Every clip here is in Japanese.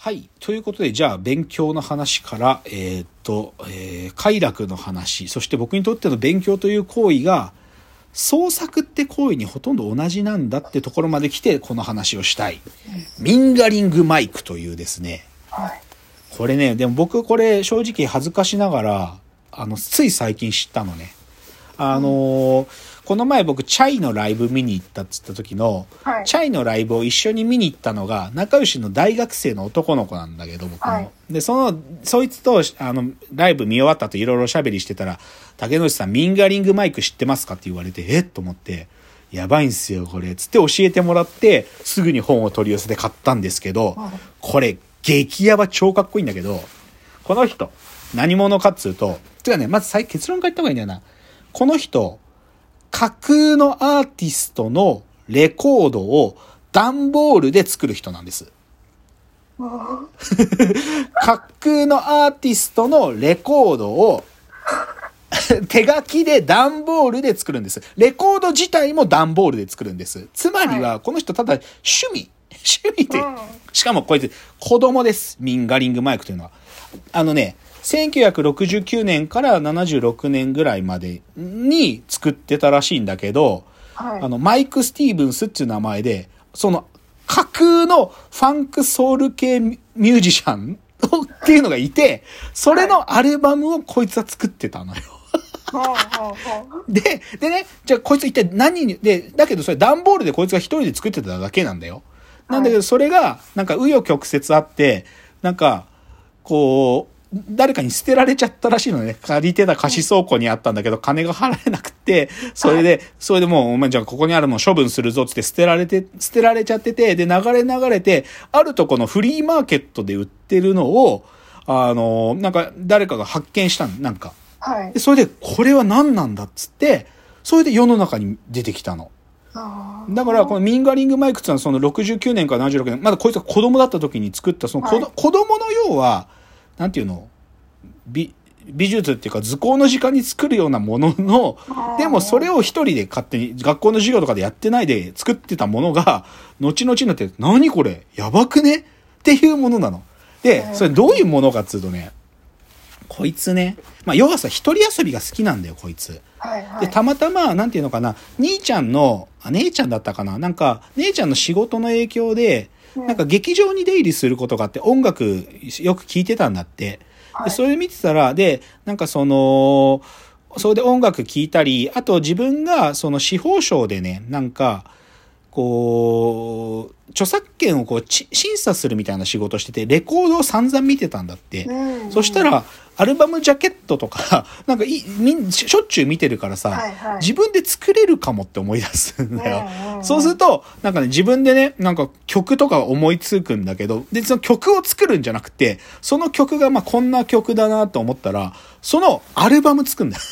はい。ということで、じゃあ、勉強の話から、えーっと、えー快楽の話、そして僕にとっての勉強という行為が、創作って行為にほとんど同じなんだってところまで来て、この話をしたい。ミンガリングマイクというですね、はい。これね、でも僕これ正直恥ずかしながら、あの、つい最近知ったのね。あのーこの前僕、チャイのライブ見に行ったっつった時の、はいチャイのライブを一緒に見に行ったのが、仲良しの大学生の男の子なんだけど、僕の。はいで、その、そいつと、あの、ライブ見終わった後いろいろ喋りしてたら、竹野内さん、ミンガリングマイク知ってますかって言われて、えっと思って、やばいんすよ、これ。つって教えてもらって、すぐに本を取り寄せて買ったんですけど、はいこれ、激ヤバ超かっこいいんだけど、この人、何者かっつうと、てかね、まず最結論から言った方がいいんだよな。この人、架空のアーティストのレコードを段ボールで作る人なんです。架空のアーティストのレコードを手書きで段ボールで作るんです。レコード自体も段ボールで作るんです。つまりは、この人ただ趣味。趣味でうん、しかもこいつ子供です。ミンガリングマイクというのは。あのね、1969年から76年ぐらいまでに作ってたらしいんだけど、はい。あの、マイク・スティーブンスっていう名前で、その架空のファンクソウル系ミュージシャンっていうのがいて、それのアルバムをこいつは作ってたのよ。で、でね、じゃあこいつ一体何に、で、だけどそれ段ボールでこいつが一人で作ってただけなんだよ。なんだけど、それが、なんか、紆余曲折あって、なんか、こう、誰かに捨てられちゃったらしいのね。借りてた貸倉庫にあったんだけど、金が払えなくて、それで、それでもう、お前じゃあここにあるもの処分するぞっつって捨てられて、捨てられちゃってて、で、流れ流れて、あるとこのフリーマーケットで売ってるのを、あの、なんか、誰かが発見したの、なんか。はいで、。それで、これは何なんだっつって、それで世の中に出てきたの。だから、このミンガリングマイクっていうのはその69年から76年、まだこいつが子供だった時に作った、その子,、はい子供の要は、なんていうの？美、美術っていうか図工の時間に作るようなもののでもそれを一人で勝手に学校の授業とかでやってないで作ってたものが、後々になって、何これ？やばくね？っていうものなの。で、それどういうものかっつうとね、こいつね、まあ要はさ、一人遊びが好きなんだよ、こいつ。はいはい。で、たまたま、なんていうのかな、兄ちゃんの、あ、姉ちゃんだったかな？なんか、姉ちゃんの仕事の影響で、うんなんか劇場に出入りすることがあって、音楽よく聴いてたんだって。で、はいそれ見てたら、で、なんかその、それで音楽聴いたり、あと自分がその司法省でね、なんか、こう、著作権をこうち審査するみたいな仕事してて、レコードを散々見てたんだって。うんそしたら、アルバムジャケットとか、なんかいみんしょっちゅう見てるからさ、はいはい自分で作れるかもって思い出すんだよ。うんうんうんそうすると、なんかね、自分でね、なんか曲とか思いつくんだけど、で、その曲を作るんじゃなくて、その曲がまあこんな曲だなと思ったら、そのアルバム作るんだよ。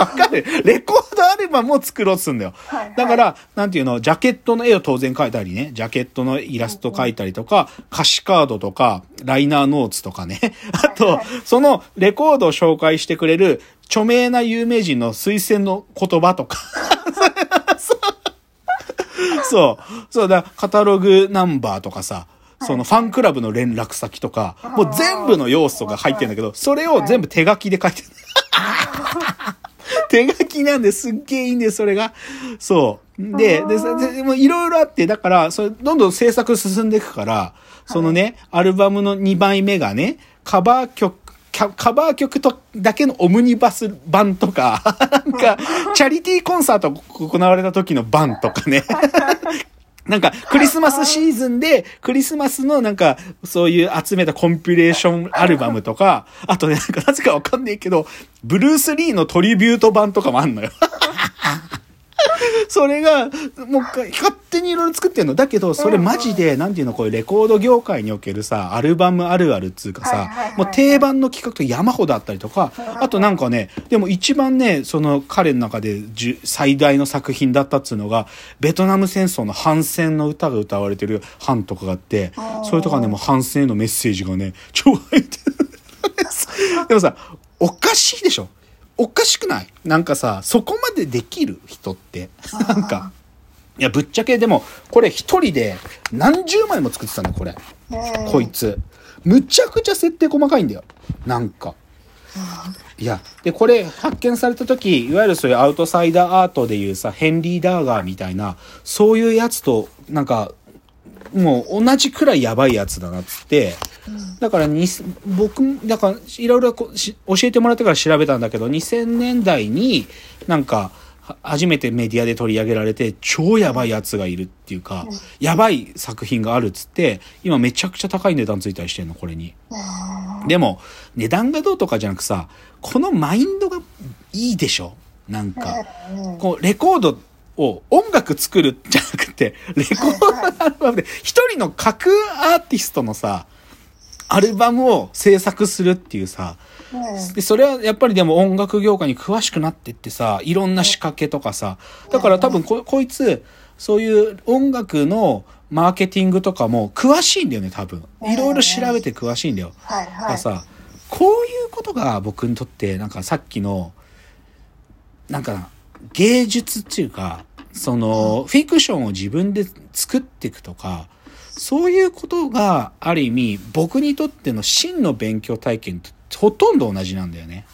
わかるレコードアルバムを作ろうとするんだよ。はいはいだから、なんていうの、ジャケットの絵を当然描いたりね、ジャケットのイラスト描いたりとか、歌詞カードとか、ライナーノーツとかね。あと、そのレコードを紹介してくれる著名な有名人の推薦の言葉とか。そう。そうだ、カタログナンバーとかさ、そのファンクラブの連絡先とか、もう全部の要素が入ってるんだけど、それを全部手書きで書いてる。手書きなんですっげえいいんです、それが。そう。で、で、そででもいろいろあって、だから、それ、どんどん制作進んでいくから、そのね、アルバムの2枚目がね、カバー曲、カカバー曲とだけのオムニバス版とか、なんか、チャリティーコンサート行われた時の版とかね。なんか、クリスマスシーズンで、クリスマスのなんか、そういう集めたコンピレーションアルバムとか、あとね、なんかなぜかわかんないけど、ブルース・リーのトリビュート版とかもあんのよ。それが、もう勝手にいろいろ作ってんの。だけど、それマジで、なんていうの、こういうレコード業界におけるさ、アルバムあるあるっつうかさもう定番の企画と山ほどあったりとか、あとなんかね、でも一番ね、その彼の中で最大の作品だったっつうのが、ベトナム戦争の反戦の歌が歌われてる版とかがあって、それとかね、もう反戦へのメッセージがね、超入ってる。でもさ、おかしいでしょおかしくない？なんかさ、そこまでできる人って？なんか。いや、ぶっちゃけでも、これ一人で何十枚も作ってたの、これ。こいつ。むちゃくちゃ設定細かいんだよ。なんか。いや、で、これ発見された時、いわゆるそういうアウトサイダーアートでいうさ、ヘンリー・ダーガーみたいな、そういうやつと、なんか、もう同じくらいやばいやつだなっつって、だからに、僕、だから、いろいろこうし教えてもらってから調べたんだけど、2000年代になんか、は初めてメディアで取り上げられて、超やばいやつがいるっていうか、やばい作品があるっつって、今めちゃくちゃ高い値段ついたりしてんの、これに。でも、値段がどうとかじゃなくさ、このマインドがいいでしょ？なんか。こう、レコードを音楽作るじゃなくて、レコードアルバムで、一人の架空アーティストのさ、アルバムを制作するっていうさ、で、それはやっぱりでも音楽業界に詳しくなってってさ、いろんな仕掛けとかさ、だから多分こ、こいつ、そういう音楽のマーケティングとかも詳しいんだよね、多分。いろいろ調べて詳しいんだよ。はいだからはい。さ、こういうことが僕にとって、なんかさっきの、なんか芸術っていうか、その、フィクションを自分で作っていくとか、そういうことがある意味僕にとっての真の勉強体験とほとんど同じなんだよね。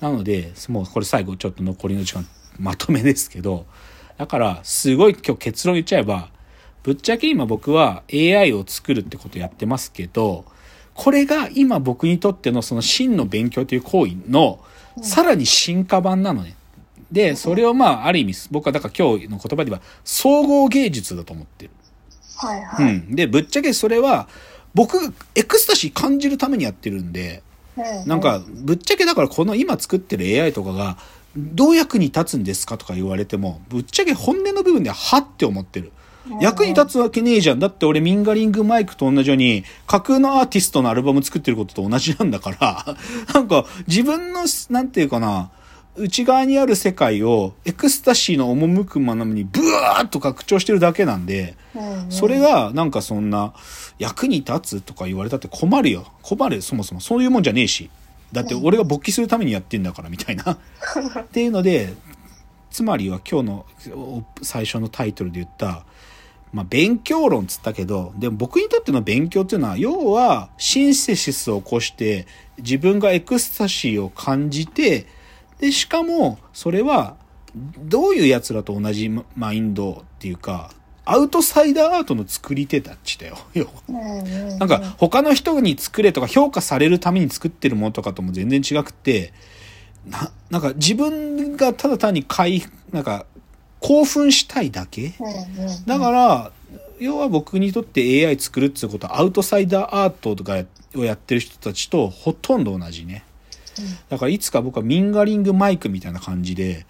なので、もうこれ最後ちょっと残りの時間まとめですけど、だからすごい今日結論言っちゃえば、ぶっちゃけ今僕は AI を作るってことやってますけど、これが今僕にとってのその真の勉強という行為のさらに進化版なのね。で、それをまあある意味僕はだから今日の言葉で言えば総合芸術だと思ってる。はいはい。うん。で、ぶっちゃけそれは僕がエクスタシー感じるためにやってるんで、なんか、ぶっちゃけだからこの今作ってる AI とかが、どう役に立つんですかとか言われても、ぶっちゃけ本音の部分では、はって思ってる。役に立つわけねえじゃん。だって俺ミンガリングマイクと同じように、架空のアーティストのアルバム作ってることと同じなんだから、なんか自分の、なんていうかな、内側にある世界をエクスタシーの赴くままにブワーッと拡張してるだけなんで、それがなんかそんな役に立つとか言われたって困るよ。困るそもそも。そういうもんじゃねえし。だって俺が勃起するためにやってんだからみたいな。っていうので、つまりは今日のお最初のタイトルで言った、まあ勉強論っつったけど、でも僕にとっての勉強っていうのは、要はシンセシスを起こして自分がエクスタシーを感じて、で、しかもそれはどういう奴らと同じマインドっていうか、アウトサイダーアートの作り手たちだよ。なんか他の人に作れとか評価されるために作ってるものとかとも全然違くて、な、なんか自分がただ単に快、なんか興奮したいだけ？だから、要は僕にとって AI 作るっていうことはアウトサイダーアートとかをやってる人たちとほとんど同じね。だからいつか僕はミンガリングマイクみたいな感じで、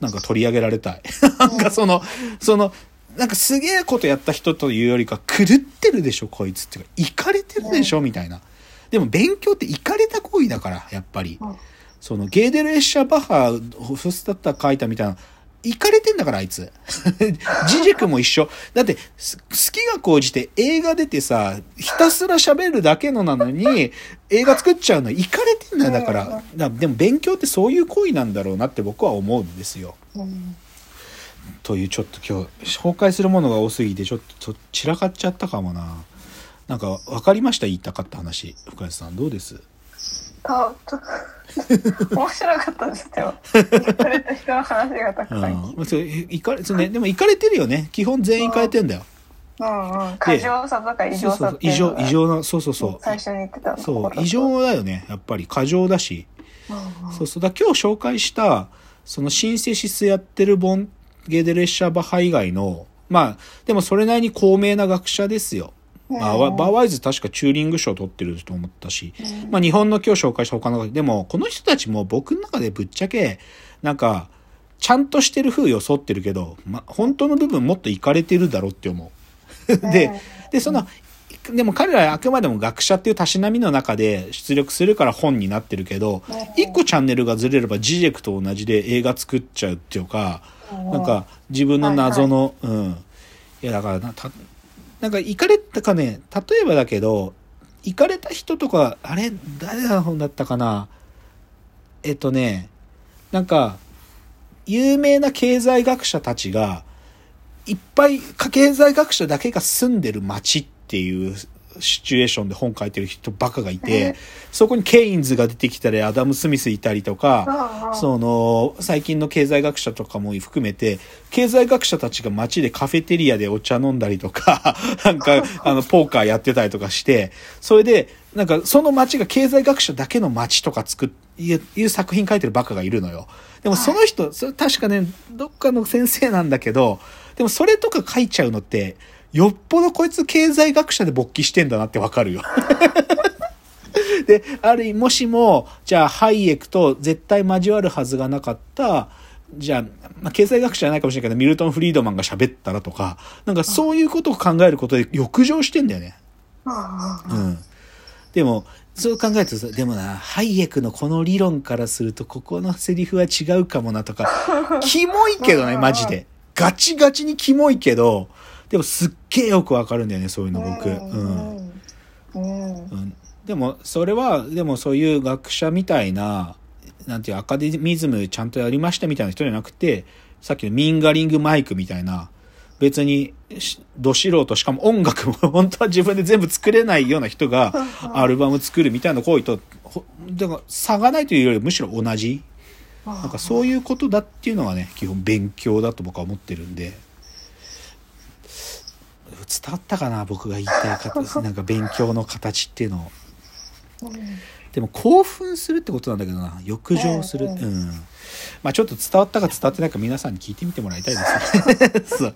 なんか取り上げられたい。なんかその、その、なんかすげえことやった人というよりか、狂ってるでしょ、こいつっていうか、イかれてるでしょ、みたいな。でも勉強ってイかれた行為だから、やっぱり。その、ゲーデル・エッシャー・バッハ、ホフスタッター書いたみたいな、イかれてんだから、あいつ。ジジクも一緒。だって、す好きが高じて映画出てさ、ひたすら喋るだけのなのに、映画作っちゃうの、イかれてんだよ、だから。だでも勉強ってそういう行為なんだろうなって僕は思うんですよ。というちょっと今日紹介するものが多すぎてちょっと散らかっちゃったかもななんか分かりました？言いたかった話深谷さんどうです？あ、ち ょ面白かったですよ。行かれた人の話がたくうさん聞いて。んそういかれそうね。でも行かれてるよね。基本全員行かれてんだよ。うんうん。過剰さとか異常さって異常いうのが異常なそうそうそう。最初に言ってたの。そう異常だよね。やっぱり過剰だし。うんうん。そうそう。だ今日紹介したそのシンセシスやってるボンゲーデレッシャーバッハ以外のまあでもそれなりに高名な学者ですよまあ、バーワイズ確かチューリング賞取ってると思ったし、まあ日本の今日紹介した他の、でもこの人たちも僕の中でぶっちゃけ、なんか、ちゃんとしてる風装ってるけど、まあ本当の部分もっといかれてるだろうって思う。で、で、その、でも彼らはあくまでも学者っていうたしなみの中で出力するから本になってるけど、一個チャンネルがずれればジジェクと同じで映画作っちゃうっていうか、なんか自分の謎の、うん。いやだからな、んか行かれたかね、例えばだけど、行かれた人とか、あれ、誰の本だったかな？えっとね、なんか、有名な経済学者たちが、いっぱい、経済学者だけが住んでる街っていうシチュエーションで本書いてる人ばっかがいて、そこにケインズが出てきたり、アダム・スミスいたりとか、その、最近の経済学者とかも含めて、経済学者たちが街でカフェテリアでお茶飲んだりとか、なんか、あの、ポーカーやってたりとかして、それで、なんか、その街が経済学者だけの街とか作っ、いういう作品書いてるバカがいるのよ。でもその人、それ確かね、どっかの先生なんだけど、でもそれとか書いちゃうのって、よっぽどこいつ経済学者で勃起してんだなってわかるよ。で、ある意味、もしも、じゃあ、ハイエクと絶対交わるはずがなかった、じゃあ、まあ、経済学者じゃないかもしれないけど、ミルトン・フリードマンが喋ったらとか、なんかそういうことを考えることで欲情してんだよね。うん。でも、そう考えるとさ、でもな、ハイエクのこの理論からすると、ここのセリフは違うかもなとか、キモいけどね、マジで。ガチガチにキモいけど、でもすっげえよくわかるんだよね、そういうの僕。うん。うん。うん、でもそれはでもそういう学者みたいななんていうアカデミズムちゃんとやりましたみたいな人じゃなくてさっきのミンガリングマイクみたいな別にしど素人しかも音楽も 本当は自分で全部作れないような人が アルバム作るみたいな行為とほだから差がないというよりむしろ同じなんかそういうことだっていうのはね基本勉強だと僕は思ってるんで伝わったかな僕が言いたいか なんか勉強の形っていうのを。でも興奮するってことなんだけどな。欲情する。ううん。ん、まあちょっと伝わったか伝わってないか皆さんに聞いてみてもらいたいです。ね そう。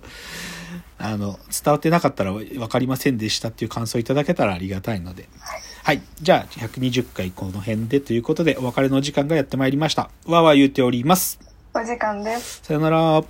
あの伝わってなかったら分かりませんでしたっていう感想いただけたらありがたいので。はい。じゃあ120回この辺でということでお別れの時間がやってまいりました。わーわー言っております。お時間です。さよなら